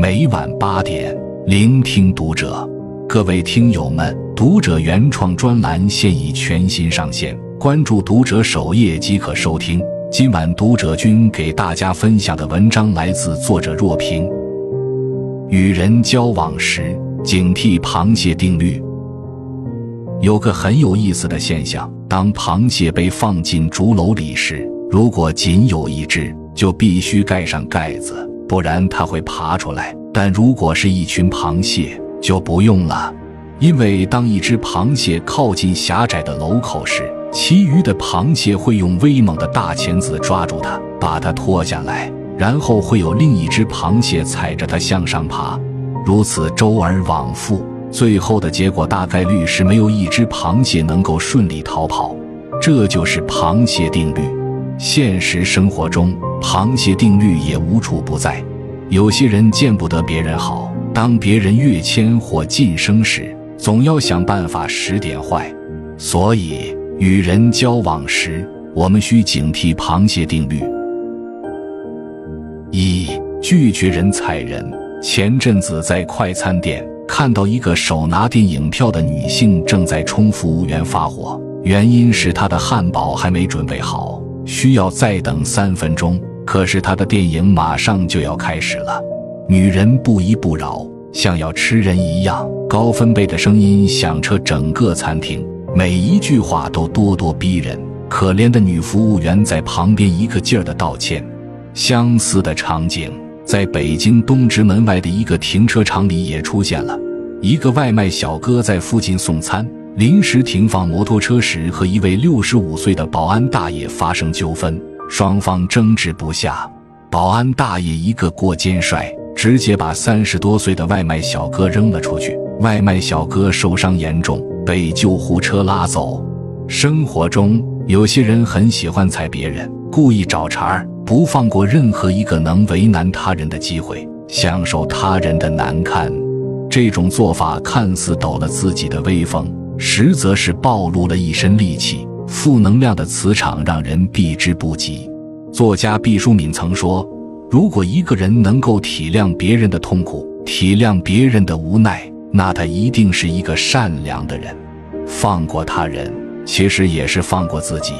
每晚八点，聆听读者。各位听友们，读者原创专栏现已全新上线，关注读者首页即可收听。今晚读者君给大家分享的文章来自作者若平。与人交往时，警惕螃蟹定律。有个很有意思的现象：当螃蟹被放进竹篓里时，如果仅有一只，就必须盖上盖子，不然它会爬出来。但如果是一群螃蟹，就不用了，因为当一只螃蟹靠近狭窄的楼口时，其余的螃蟹会用威猛的大钳子抓住它，把它拖下来，然后会有另一只螃蟹踩着它向上爬，如此周而往复。最后的结果大概率是没有一只螃蟹能够顺利逃跑。这就是螃蟹定律。现实生活中，螃蟹定律也无处不在。有些人见不得别人好，当别人跃迁或晋升时，总要想办法使点坏。所以，与人交往时，我们需警惕螃蟹定律。一、拒绝人踩人。前阵子在快餐店看到一个手拿电影票的女性正在冲服务员发火，原因是她的汉堡还没准备好。需要再等三分钟，可是他的电影马上就要开始了。女人不依不饶，像要吃人一样，高分贝的声音响彻整个餐厅，每一句话都咄咄逼人。可怜的女服务员在旁边一个劲儿的道歉。相似的场景在北京东直门外的一个停车场里也出现了，一个外卖小哥在附近送餐。临时停放摩托车时，和一位六十五岁的保安大爷发生纠纷，双方争执不下。保安大爷一个过肩摔，直接把三十多岁的外卖小哥扔了出去。外卖小哥受伤严重，被救护车拉走。生活中，有些人很喜欢踩别人，故意找茬儿，不放过任何一个能为难他人的机会，享受他人的难堪。这种做法看似抖了自己的威风。实则是暴露了一身戾气，负能量的磁场让人避之不及。作家毕淑敏曾说：“如果一个人能够体谅别人的痛苦，体谅别人的无奈，那他一定是一个善良的人。放过他人，其实也是放过自己。”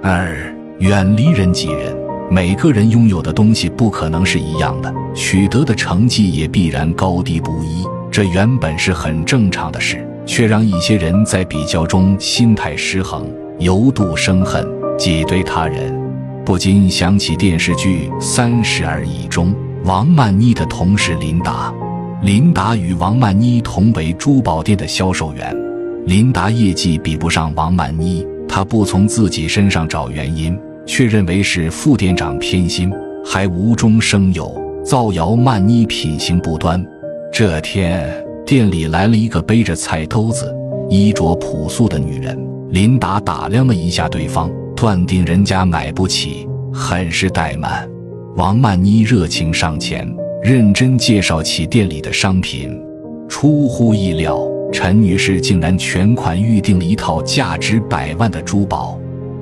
二，远离人挤人。每个人拥有的东西不可能是一样的，取得的成绩也必然高低不一。这原本是很正常的事，却让一些人在比较中心态失衡，由妒生恨，挤兑他人。不禁想起电视剧《三十而已》中王曼妮的同事琳达。琳达与王曼妮同为珠宝店的销售员，琳达业绩比不上王曼妮，她不从自己身上找原因，却认为是副店长偏心，还无中生有，造谣曼妮品行不端。这天，店里来了一个背着菜兜子、衣着朴素的女人。琳达打量了一下对方，断定人家买不起，很是怠慢。王曼妮热情上前，认真介绍起店里的商品。出乎意料，陈女士竟然全款预定了一套价值百万的珠宝。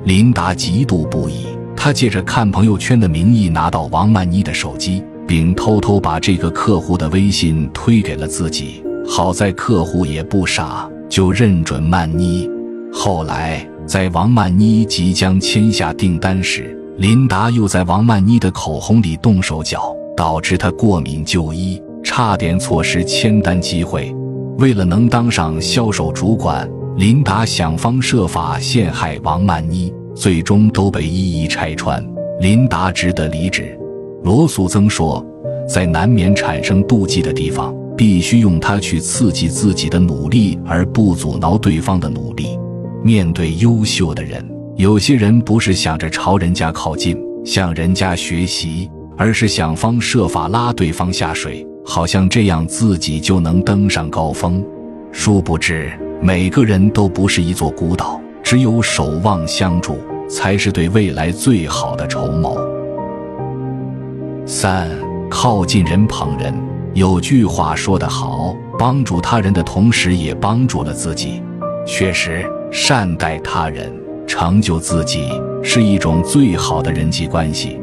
琳达嫉妒不已，她借着看朋友圈的名义拿到王曼妮的手机。并偷偷把这个客户的微信推给了自己。好在客户也不傻，就认准曼妮。后来，在王曼妮即将签下订单时，琳达又在王曼妮的口红里动手脚，导致她过敏就医，差点错失签单机会。为了能当上销售主管，琳达想方设法陷害王曼妮，最终都被一一拆穿。琳达只得离职。罗素曾说，在难免产生妒忌的地方，必须用它去刺激自己的努力，而不阻挠对方的努力。面对优秀的人，有些人不是想着朝人家靠近，向人家学习，而是想方设法拉对方下水，好像这样自己就能登上高峰。殊不知，每个人都不是一座孤岛，只有守望相助，才是对未来最好的筹谋。三靠近人捧人，有句话说得好，帮助他人的同时也帮助了自己。确实，善待他人，成就自己，是一种最好的人际关系。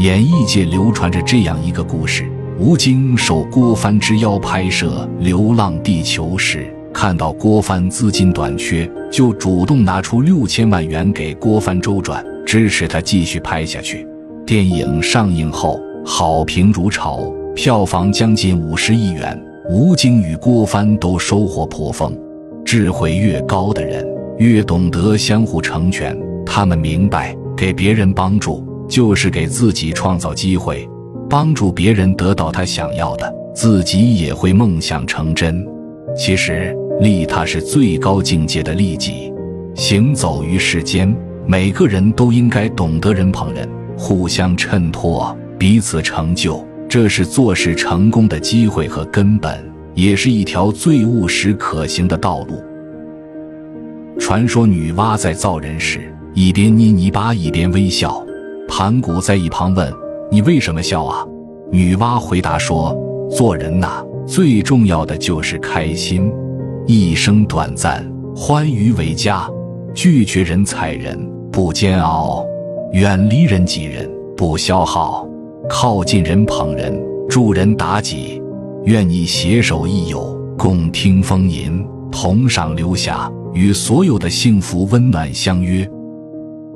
演艺界流传着这样一个故事：吴京受郭帆之邀拍摄《流浪地球》时，看到郭帆资金短缺，就主动拿出六千万元给郭帆周转，支持他继续拍下去。电影上映后，好评如潮，票房将近五十亿元。吴京与郭帆都收获颇丰。智慧越高的人，越懂得相互成全。他们明白，给别人帮助，就是给自己创造机会。帮助别人得到他想要的，自己也会梦想成真。其实，利他是最高境界的利己。行走于世间，每个人都应该懂得人捧人，互相衬托，彼此成就。这是做事成功的机会和根本，也是一条最务实可行的道路。传说女娲在造人时，一边捏泥巴一边微笑。盘古在一旁问。你为什么笑啊？女娲回答说：“做人呐，最重要的就是开心。一生短暂，欢愉为佳。拒绝人踩人，不煎熬；远离人挤人，不消耗；靠近人捧人，助人达己。愿你携手益友，共听风吟，同赏流霞，与所有的幸福温暖相约。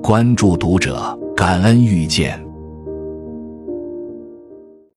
关注读者，感恩遇见。”